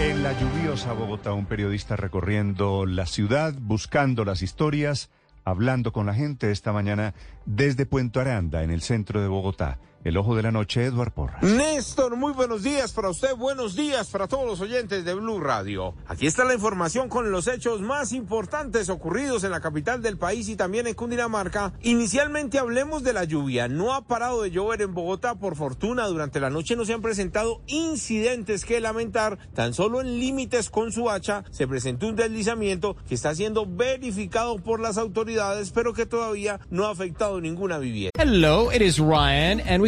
En la lluviosa Bogotá, un periodista recorriendo la ciudad, buscando las historias, hablando con la gente esta mañana desde Puente Aranda, en el centro de Bogotá. El ojo de la noche, Eduard Porras. Néstor, muy buenos días para usted, buenos días para todos los oyentes de Blue Radio. Aquí está la información con los hechos más importantes ocurridos en la capital del país y también en Cundinamarca. Inicialmente hablemos de la lluvia. No ha parado de llover en Bogotá, por fortuna. Durante la noche no se han presentado incidentes que lamentar. Tan solo en límites con su hacha se presentó un deslizamiento que está siendo verificado por las autoridades, pero que todavía no ha afectado ninguna vivienda. Hello, it is Ryan, and we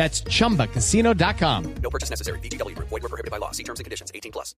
That's chumbacasino.com. No purchase necessary. Void were prohibited by law. See terms and conditions 18 plus.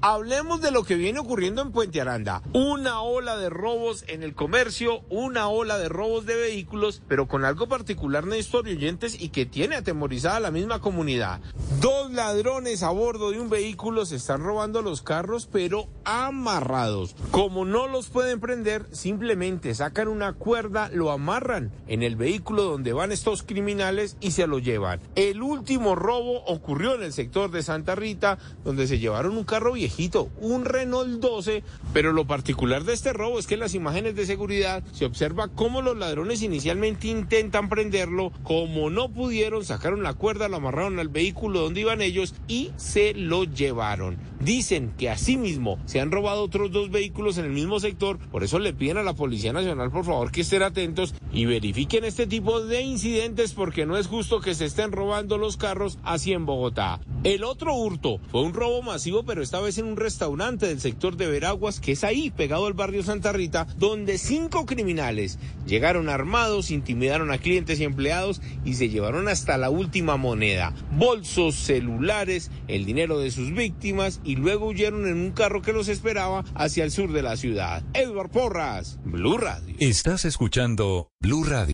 Hablemos de lo que viene ocurriendo en Puente Aranda. Una ola de robos en el comercio, una ola de robos de vehículos, pero con algo particular, Néstor y oyentes, y que tiene atemorizada a la misma comunidad. Dos ladrones a bordo de un vehículo se están robando los carros, pero amarrados. Como no los pueden prender, simplemente sacan una cuerda, lo amarran en el vehículo donde van estos criminales y se lo llevan. El último robo ocurrió en el sector de Santa Rita, donde se llevaron un carro viejito, un Renault 12, pero lo particular de este robo es que en las imágenes de seguridad se observa cómo los ladrones inicialmente intentan prenderlo, como no pudieron, sacaron la cuerda, lo amarraron al vehículo donde iban ellos y se lo llevaron. Dicen que asimismo se han robado otros dos vehículos en el mismo sector, por eso le piden a la Policía Nacional por favor que estén atentos y verifiquen este tipo de incidentes porque no es justo que se estén robando los carros así en Bogotá. El otro hurto fue un robo masivo, pero esta vez en un restaurante del sector de Veraguas, que es ahí, pegado al barrio Santa Rita, donde cinco criminales llegaron armados, intimidaron a clientes y empleados y se llevaron hasta la última moneda, bolsos, celulares, el dinero de sus víctimas y luego huyeron en un carro que los esperaba hacia el sur de la ciudad. Edward Porras, Blue Radio. Estás escuchando Blue Radio.